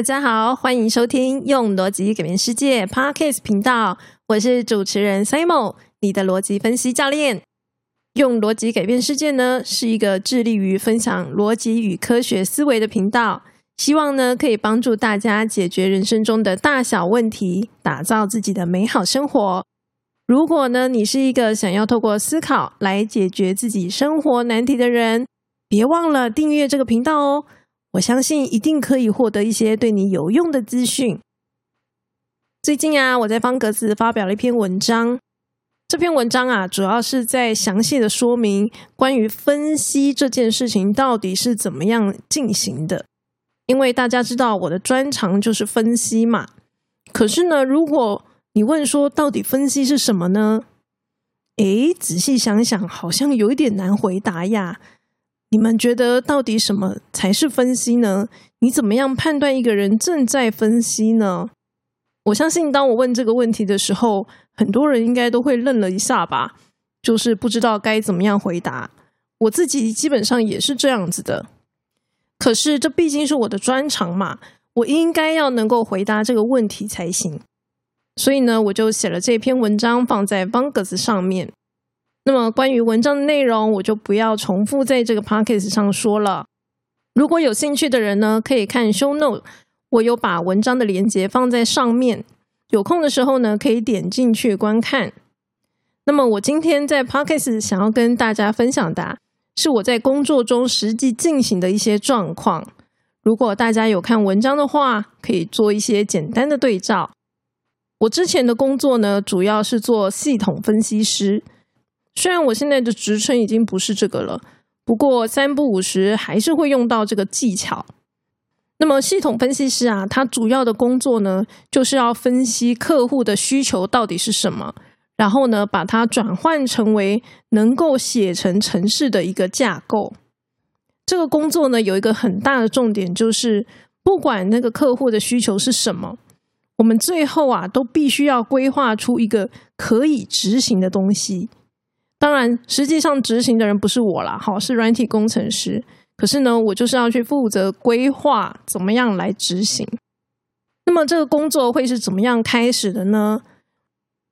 大家好，欢迎收听用逻辑改变世界 Podcast 频道，我是主持人 Simon，你的逻辑分析教练。用逻辑改变世界呢，是一个致力于分享逻辑与科学思维的频道，希望呢可以帮助大家解决人生中的大小问题，打造自己的美好生活。如果呢你是一个想要透过思考来解决自己生活难题的人，别忘了订阅这个频道哦。我相信一定可以获得一些对你有用的资讯。最近啊，我在方格子发表了一篇文章。这篇文章啊，主要是在详细的说明关于分析这件事情到底是怎么样进行的。因为大家知道我的专长就是分析嘛。可是呢，如果你问说到底分析是什么呢？诶，仔细想想，好像有一点难回答呀。你们觉得到底什么才是分析呢？你怎么样判断一个人正在分析呢？我相信，当我问这个问题的时候，很多人应该都会愣了一下吧，就是不知道该怎么样回答。我自己基本上也是这样子的。可是，这毕竟是我的专长嘛，我应该要能够回答这个问题才行。所以呢，我就写了这篇文章放在方格子上面。那么关于文章的内容，我就不要重复在这个 podcast 上说了。如果有兴趣的人呢，可以看 show note，我有把文章的连接放在上面。有空的时候呢，可以点进去观看。那么我今天在 podcast 想要跟大家分享的，是我在工作中实际进行的一些状况。如果大家有看文章的话，可以做一些简单的对照。我之前的工作呢，主要是做系统分析师。虽然我现在的职称已经不是这个了，不过三不五时还是会用到这个技巧。那么系统分析师啊，他主要的工作呢，就是要分析客户的需求到底是什么，然后呢，把它转换成为能够写成程式的一个架构。这个工作呢，有一个很大的重点，就是不管那个客户的需求是什么，我们最后啊，都必须要规划出一个可以执行的东西。当然，实际上执行的人不是我啦，好是软体工程师。可是呢，我就是要去负责规划怎么样来执行。那么这个工作会是怎么样开始的呢？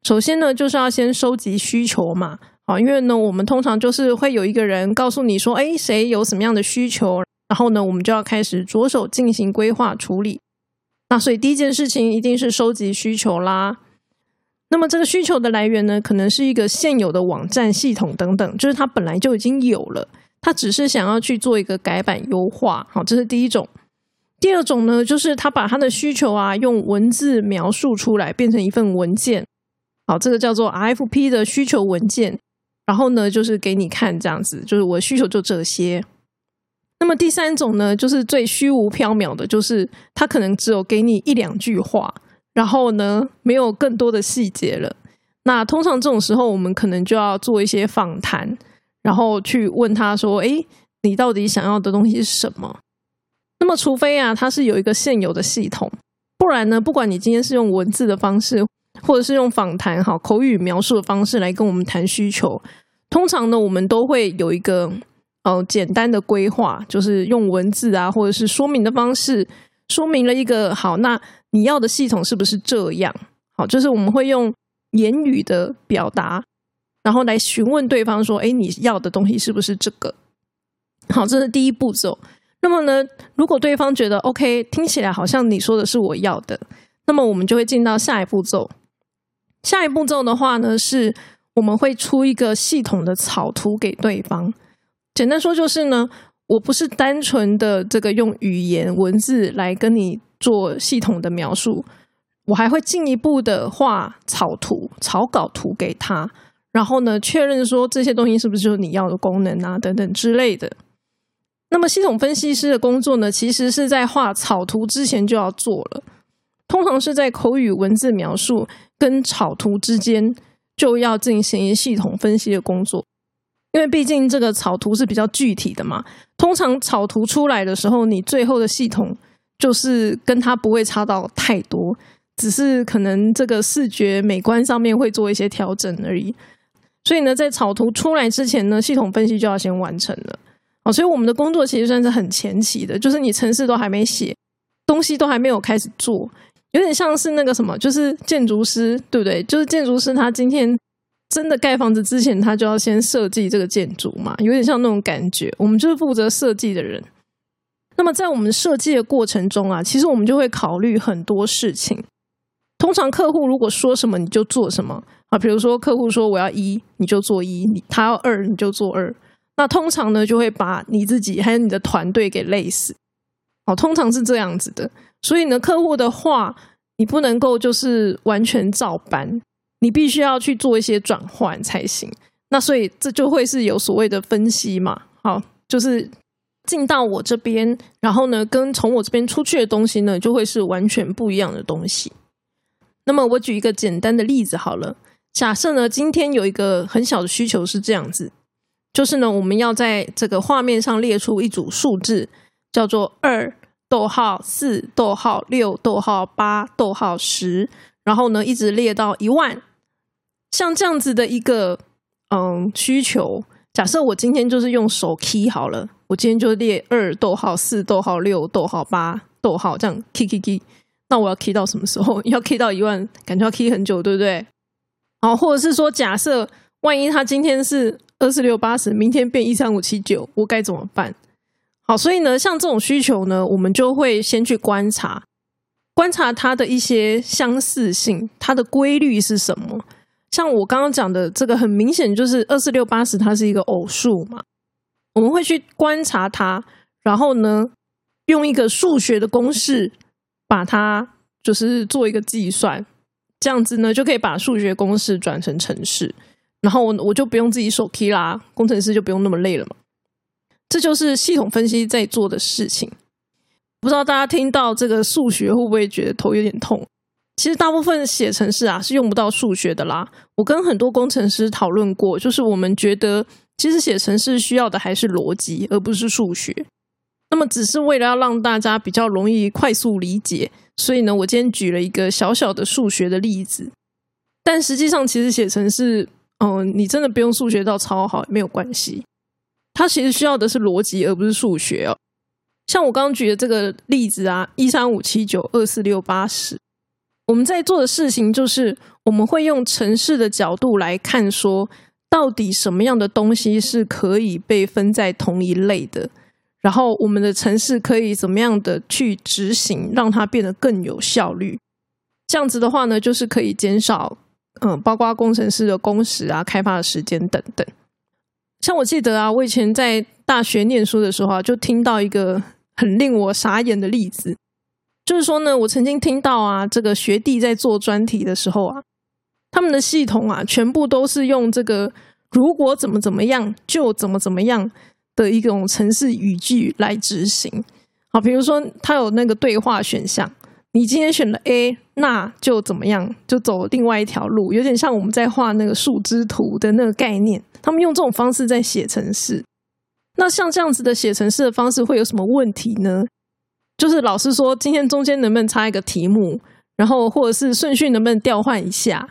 首先呢，就是要先收集需求嘛，好，因为呢，我们通常就是会有一个人告诉你说，哎，谁有什么样的需求，然后呢，我们就要开始着手进行规划处理。那所以第一件事情一定是收集需求啦。那么这个需求的来源呢，可能是一个现有的网站系统等等，就是它本来就已经有了，它只是想要去做一个改版优化。好，这是第一种。第二种呢，就是他把他的需求啊用文字描述出来，变成一份文件。好，这个叫做 RFP 的需求文件。然后呢，就是给你看这样子，就是我需求就这些。那么第三种呢，就是最虚无缥缈的，就是他可能只有给你一两句话。然后呢，没有更多的细节了。那通常这种时候，我们可能就要做一些访谈，然后去问他说：“哎，你到底想要的东西是什么？”那么，除非啊，它是有一个现有的系统，不然呢，不管你今天是用文字的方式，或者是用访谈、哈口语描述的方式来跟我们谈需求，通常呢，我们都会有一个呃简单的规划，就是用文字啊，或者是说明的方式，说明了一个好那。你要的系统是不是这样？好，就是我们会用言语的表达，然后来询问对方说：“哎，你要的东西是不是这个？”好，这是第一步骤。那么呢，如果对方觉得 OK，听起来好像你说的是我要的，那么我们就会进到下一步骤。下一步骤的话呢，是我们会出一个系统的草图给对方。简单说就是呢，我不是单纯的这个用语言文字来跟你。做系统的描述，我还会进一步的画草图、草稿图给他，然后呢，确认说这些东西是不是就是你要的功能啊，等等之类的。那么，系统分析师的工作呢，其实是在画草图之前就要做了，通常是在口语文字描述跟草图之间就要进行系统分析的工作，因为毕竟这个草图是比较具体的嘛。通常草图出来的时候，你最后的系统。就是跟它不会差到太多，只是可能这个视觉美观上面会做一些调整而已。所以呢，在草图出来之前呢，系统分析就要先完成了。哦，所以我们的工作其实算是很前期的，就是你程式都还没写，东西都还没有开始做，有点像是那个什么，就是建筑师，对不对？就是建筑师，他今天真的盖房子之前，他就要先设计这个建筑嘛，有点像那种感觉。我们就是负责设计的人。那么在我们设计的过程中啊，其实我们就会考虑很多事情。通常客户如果说什么，你就做什么啊。比如说客户说我要一，你就做一；你他要二，你就做二。那通常呢，就会把你自己还有你的团队给累死。好，通常是这样子的。所以呢，客户的话你不能够就是完全照搬，你必须要去做一些转换才行。那所以这就会是有所谓的分析嘛。好，就是进到我这边，然后呢，跟从我这边出去的东西呢，就会是完全不一样的东西。那么我举一个简单的例子好了，假设呢，今天有一个很小的需求是这样子，就是呢，我们要在这个画面上列出一组数字，叫做二逗号四逗号六逗号八逗号十，然后呢，一直列到一万，像这样子的一个嗯需求，假设我今天就是用手 key 好了，我今天就列二逗号四逗号六逗号八逗号这样 key key key。那我要 key 到什么时候？要 key 到一万，感觉要 key 很久，对不对？好，或者是说，假设万一他今天是二四六八十，明天变一三五七九，我该怎么办？好，所以呢，像这种需求呢，我们就会先去观察，观察它的一些相似性，它的规律是什么？像我刚刚讲的这个，很明显就是二四六八十，它是一个偶数嘛。我们会去观察它，然后呢，用一个数学的公式。把它就是做一个计算，这样子呢就可以把数学公式转成程式，然后我我就不用自己手敲啦，工程师就不用那么累了嘛。这就是系统分析在做的事情。不知道大家听到这个数学会不会觉得头有点痛？其实大部分写程式啊是用不到数学的啦。我跟很多工程师讨论过，就是我们觉得其实写程式需要的还是逻辑，而不是数学。那么只是为了要让大家比较容易快速理解，所以呢，我今天举了一个小小的数学的例子。但实际上，其实写成是，嗯，你真的不用数学到超好也没有关系。它其实需要的是逻辑，而不是数学哦。像我刚刚举的这个例子啊，一三五七九二四六八十，我们在做的事情就是，我们会用城市的角度来看，说到底什么样的东西是可以被分在同一类的。然后我们的城市可以怎么样的去执行，让它变得更有效率？这样子的话呢，就是可以减少嗯，包括工程师的工时啊、开发的时间等等。像我记得啊，我以前在大学念书的时候啊，就听到一个很令我傻眼的例子，就是说呢，我曾经听到啊，这个学弟在做专题的时候啊，他们的系统啊，全部都是用这个如果怎么怎么样就怎么怎么样。的一种城市语句来执行，好，比如说它有那个对话选项，你今天选了 A，那就怎么样，就走另外一条路，有点像我们在画那个树枝图的那个概念。他们用这种方式在写程式，那像这样子的写程式的方式会有什么问题呢？就是老师说今天中间能不能插一个题目，然后或者是顺序能不能调换一下，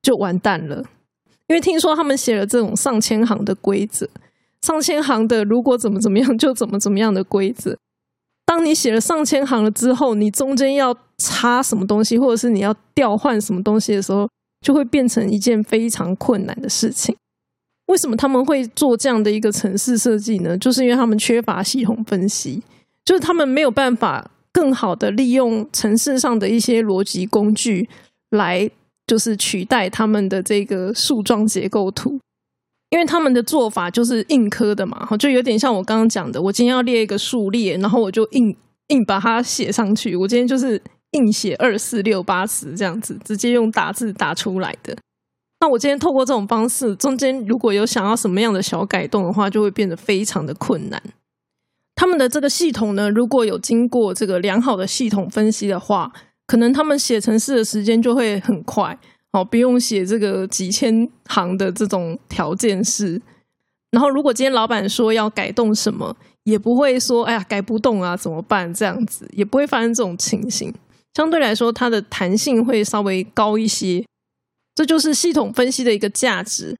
就完蛋了。因为听说他们写了这种上千行的规则。上千行的，如果怎么怎么样就怎么怎么样的规则。当你写了上千行了之后，你中间要插什么东西，或者是你要调换什么东西的时候，就会变成一件非常困难的事情。为什么他们会做这样的一个城市设计呢？就是因为他们缺乏系统分析，就是他们没有办法更好的利用城市上的一些逻辑工具来，就是取代他们的这个树状结构图。因为他们的做法就是硬科的嘛，就有点像我刚刚讲的，我今天要列一个数列，然后我就硬硬把它写上去。我今天就是硬写二四六八十这样子，直接用打字打出来的。那我今天透过这种方式，中间如果有想要什么样的小改动的话，就会变得非常的困难。他们的这个系统呢，如果有经过这个良好的系统分析的话，可能他们写程式的时间就会很快。哦，不用写这个几千行的这种条件式。然后，如果今天老板说要改动什么，也不会说“哎呀，改不动啊，怎么办？”这样子也不会发生这种情形。相对来说，它的弹性会稍微高一些。这就是系统分析的一个价值。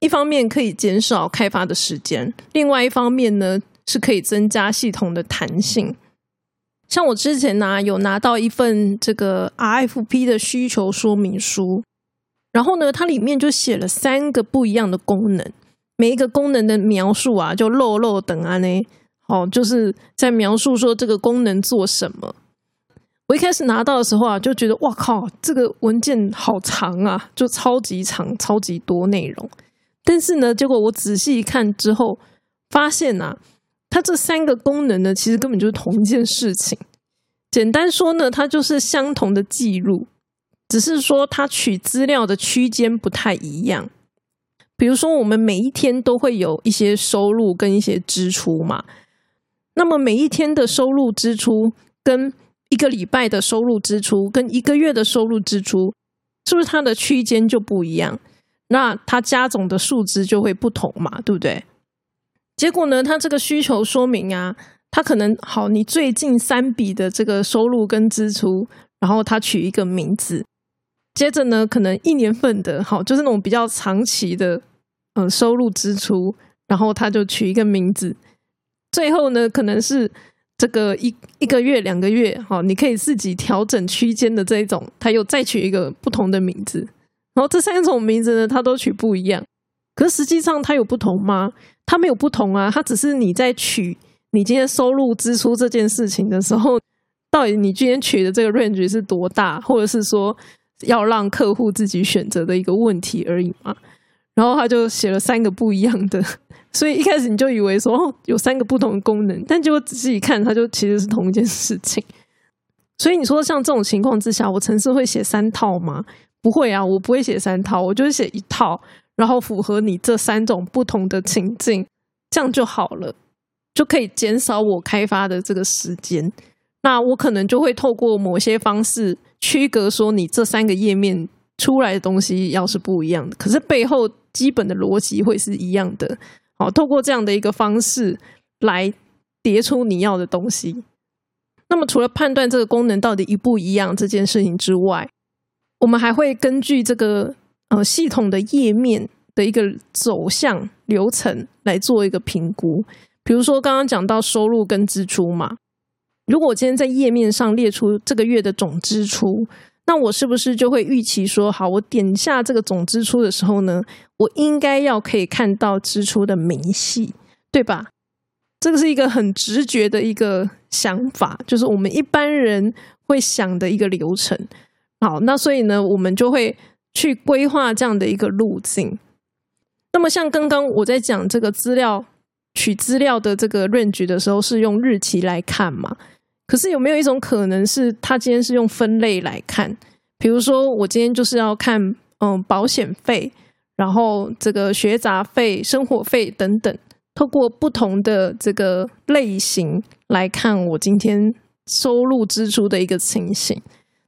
一方面可以减少开发的时间，另外一方面呢，是可以增加系统的弹性。像我之前呢，有拿到一份这个 RFP 的需求说明书，然后呢，它里面就写了三个不一样的功能，每一个功能的描述啊，就漏漏等啊呢，哦，就是在描述说这个功能做什么。我一开始拿到的时候啊，就觉得哇靠，这个文件好长啊，就超级长，超级多内容。但是呢，结果我仔细一看之后，发现啊。它这三个功能呢，其实根本就是同一件事情。简单说呢，它就是相同的记录，只是说它取资料的区间不太一样。比如说，我们每一天都会有一些收入跟一些支出嘛。那么每一天的收入支出，跟一个礼拜的收入支出，跟一个月的收入支出，是不是它的区间就不一样？那它加总的数值就会不同嘛，对不对？结果呢？他这个需求说明啊，他可能好，你最近三笔的这个收入跟支出，然后他取一个名字。接着呢，可能一年份的，好，就是那种比较长期的，嗯，收入支出，然后他就取一个名字。最后呢，可能是这个一一个月、两个月，好，你可以自己调整区间的这一种，他又再取一个不同的名字。然后这三种名字呢，他都取不一样。可实际上它有不同吗？它没有不同啊，它只是你在取你今天收入支出这件事情的时候，到底你今天取的这个 range 是多大，或者是说要让客户自己选择的一个问题而已嘛。然后他就写了三个不一样的，所以一开始你就以为说哦有三个不同的功能，但结果仔细一看，它就其实是同一件事情。所以你说像这种情况之下，我城市会写三套吗？不会啊，我不会写三套，我就是写一套。然后符合你这三种不同的情境，这样就好了，就可以减少我开发的这个时间。那我可能就会透过某些方式区隔，说你这三个页面出来的东西要是不一样的，可是背后基本的逻辑会是一样的。好，透过这样的一个方式来叠出你要的东西。那么，除了判断这个功能到底一不一样这件事情之外，我们还会根据这个。呃，系统的页面的一个走向流程来做一个评估。比如说，刚刚讲到收入跟支出嘛，如果我今天在页面上列出这个月的总支出，那我是不是就会预期说，好，我点下这个总支出的时候呢，我应该要可以看到支出的明细，对吧？这个是一个很直觉的一个想法，就是我们一般人会想的一个流程。好，那所以呢，我们就会。去规划这样的一个路径。那么，像刚刚我在讲这个资料取资料的这个 range 的时候，是用日期来看嘛？可是有没有一种可能是，他今天是用分类来看？比如说，我今天就是要看嗯保险费，然后这个学杂费、生活费等等，透过不同的这个类型来看我今天收入支出的一个情形，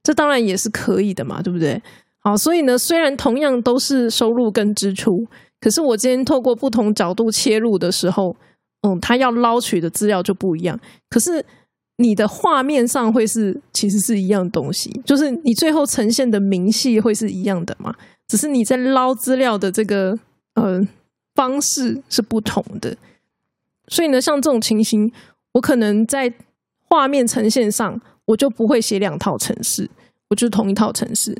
这当然也是可以的嘛，对不对？好，所以呢，虽然同样都是收入跟支出，可是我今天透过不同角度切入的时候，嗯，他要捞取的资料就不一样。可是你的画面上会是其实是一样东西，就是你最后呈现的明细会是一样的嘛？只是你在捞资料的这个呃方式是不同的。所以呢，像这种情形，我可能在画面呈现上，我就不会写两套程式，我就同一套程式。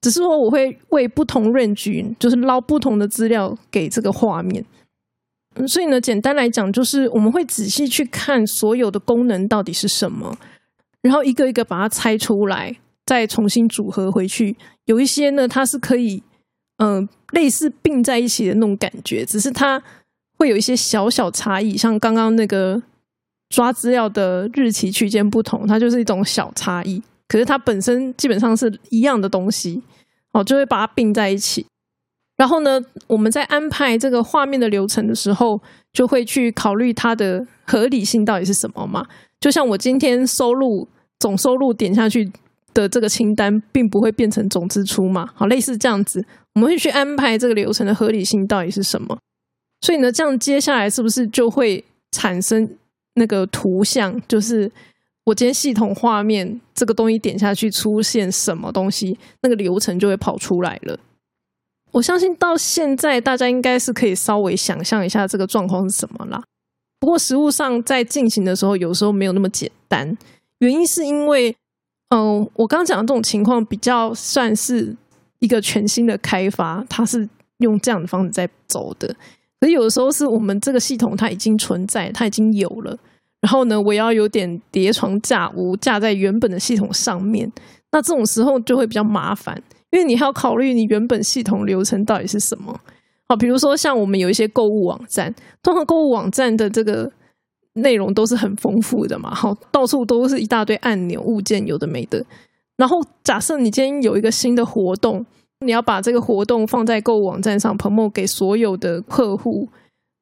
只是说，我会为不同任局就是捞不同的资料给这个画面。所以呢，简单来讲，就是我们会仔细去看所有的功能到底是什么，然后一个一个把它拆出来，再重新组合回去。有一些呢，它是可以，嗯，类似并在一起的那种感觉，只是它会有一些小小差异，像刚刚那个抓资料的日期区间不同，它就是一种小差异。可是它本身基本上是一样的东西，哦，就会把它并在一起。然后呢，我们在安排这个画面的流程的时候，就会去考虑它的合理性到底是什么嘛？就像我今天收入总收入点下去的这个清单，并不会变成总支出嘛？好，类似这样子，我们会去安排这个流程的合理性到底是什么？所以呢，这样接下来是不是就会产生那个图像？就是。我今天系统画面这个东西点下去出现什么东西，那个流程就会跑出来了。我相信到现在大家应该是可以稍微想象一下这个状况是什么啦。不过实物上在进行的时候，有时候没有那么简单，原因是因为，嗯，我刚刚讲的这种情况比较算是一个全新的开发，它是用这样的方式在走的。可是有的时候是我们这个系统它已经存在，它已经有了，然后呢，我要有点叠床架屋架在原本的系统上面，那这种时候就会比较麻烦，因为你还要考虑你原本系统流程到底是什么。好，比如说像我们有一些购物网站，通常购物网站的这个内容都是很丰富的嘛，好，到处都是一大堆按钮、物件，有的没的。然后假设你今天有一个新的活动。你要把这个活动放在购物网站上，promo 给所有的客户，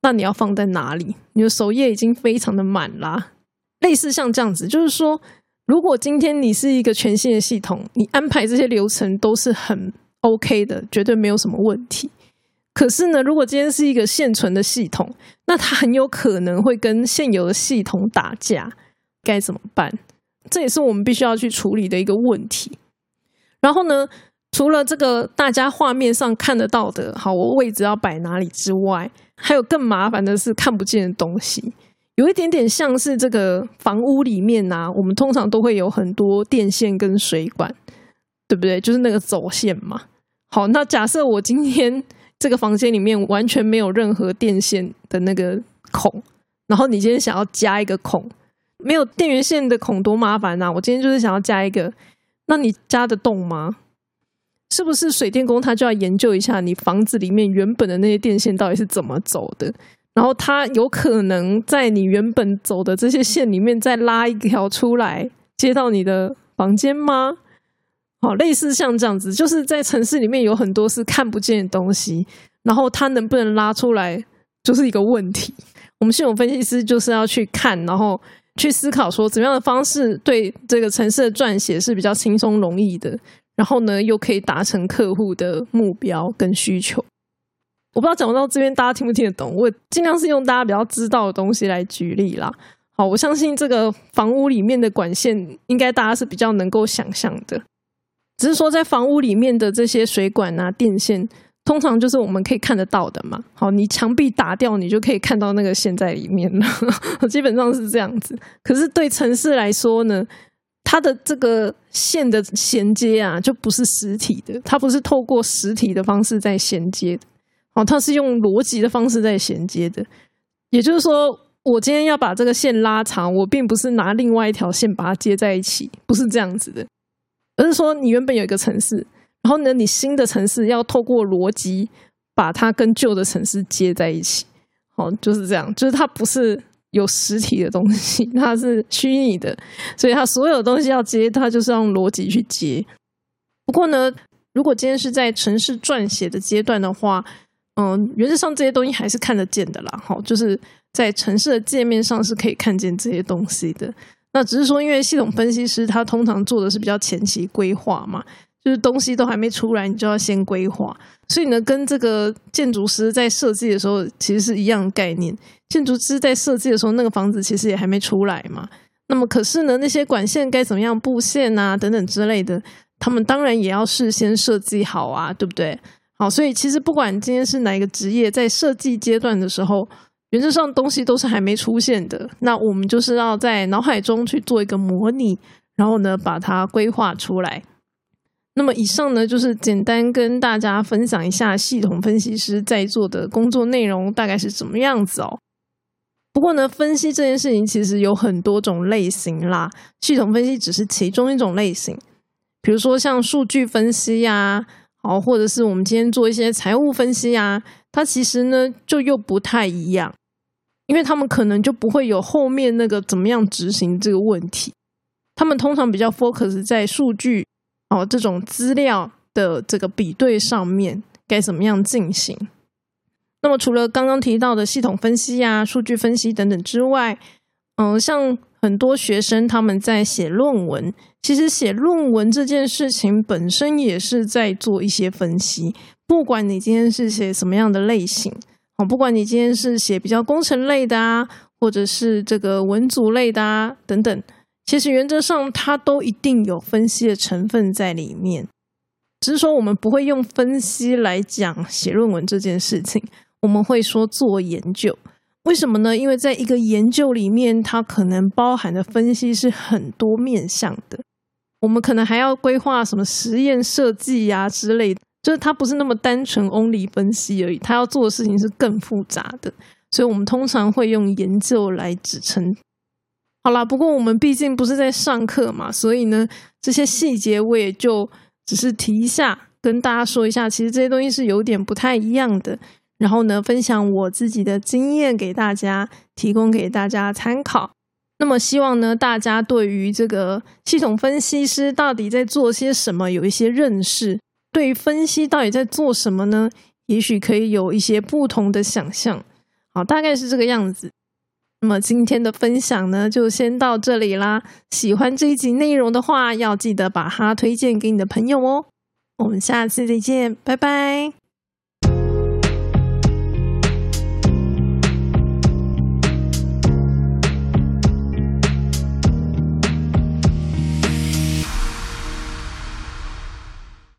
那你要放在哪里？你的首页已经非常的满啦。类似像这样子，就是说，如果今天你是一个全新的系统，你安排这些流程都是很 OK 的，绝对没有什么问题。可是呢，如果今天是一个现存的系统，那它很有可能会跟现有的系统打架，该怎么办？这也是我们必须要去处理的一个问题。然后呢？除了这个大家画面上看得到的，好，我位置要摆哪里之外，还有更麻烦的是看不见的东西，有一点点像是这个房屋里面呐，我们通常都会有很多电线跟水管，对不对？就是那个走线嘛。好，那假设我今天这个房间里面完全没有任何电线的那个孔，然后你今天想要加一个孔，没有电源线的孔多麻烦呐！我今天就是想要加一个，那你加得动吗？是不是水电工他就要研究一下你房子里面原本的那些电线到底是怎么走的？然后他有可能在你原本走的这些线里面再拉一条出来接到你的房间吗？好，类似像这样子，就是在城市里面有很多是看不见的东西，然后它能不能拉出来就是一个问题。我们系统分析师就是要去看，然后去思考说怎么样的方式对这个城市的撰写是比较轻松容易的。然后呢，又可以达成客户的目标跟需求。我不知道讲到这边大家听不听得懂，我尽量是用大家比较知道的东西来举例啦。好，我相信这个房屋里面的管线，应该大家是比较能够想象的。只是说，在房屋里面的这些水管啊、电线，通常就是我们可以看得到的嘛。好，你墙壁打掉，你就可以看到那个线在里面了，基本上是这样子。可是对城市来说呢？它的这个线的衔接啊，就不是实体的，它不是透过实体的方式在衔接的，哦，它是用逻辑的方式在衔接的。也就是说，我今天要把这个线拉长，我并不是拿另外一条线把它接在一起，不是这样子的，而是说你原本有一个城市，然后呢，你新的城市要透过逻辑把它跟旧的城市接在一起，哦，就是这样，就是它不是。有实体的东西，它是虚拟的，所以它所有东西要接，它就是用逻辑去接。不过呢，如果今天是在城市撰写的阶段的话，嗯，原则上这些东西还是看得见的啦。好，就是在城市的界面上是可以看见这些东西的。那只是说，因为系统分析师他通常做的是比较前期规划嘛。就是东西都还没出来，你就要先规划，所以呢，跟这个建筑师在设计的时候其实是一样概念。建筑师在设计的时候，那个房子其实也还没出来嘛。那么，可是呢，那些管线该怎么样布线啊，等等之类的，他们当然也要事先设计好啊，对不对？好，所以其实不管今天是哪一个职业，在设计阶段的时候，原则上东西都是还没出现的。那我们就是要在脑海中去做一个模拟，然后呢，把它规划出来。那么以上呢，就是简单跟大家分享一下系统分析师在做的工作内容大概是怎么样子哦。不过呢，分析这件事情其实有很多种类型啦，系统分析只是其中一种类型。比如说像数据分析呀，哦，或者是我们今天做一些财务分析啊，它其实呢就又不太一样，因为他们可能就不会有后面那个怎么样执行这个问题，他们通常比较 focus 在数据。哦，这种资料的这个比对上面该怎么样进行？那么除了刚刚提到的系统分析啊、数据分析等等之外，嗯，像很多学生他们在写论文，其实写论文这件事情本身也是在做一些分析。不管你今天是写什么样的类型，哦，不管你今天是写比较工程类的啊，或者是这个文组类的啊，等等。其实原则上，它都一定有分析的成分在里面，只是说我们不会用分析来讲写论文这件事情，我们会说做研究。为什么呢？因为在一个研究里面，它可能包含的分析是很多面向的。我们可能还要规划什么实验设计呀之类的，就是它不是那么单纯 only 分析而已，它要做的事情是更复杂的。所以我们通常会用研究来指称。好啦，不过我们毕竟不是在上课嘛，所以呢，这些细节我也就只是提一下，跟大家说一下，其实这些东西是有点不太一样的。然后呢，分享我自己的经验给大家，提供给大家参考。那么，希望呢，大家对于这个系统分析师到底在做些什么有一些认识。对于分析到底在做什么呢？也许可以有一些不同的想象。好，大概是这个样子。那么今天的分享呢，就先到这里啦。喜欢这一集内容的话，要记得把它推荐给你的朋友哦。我们下次再见，拜拜。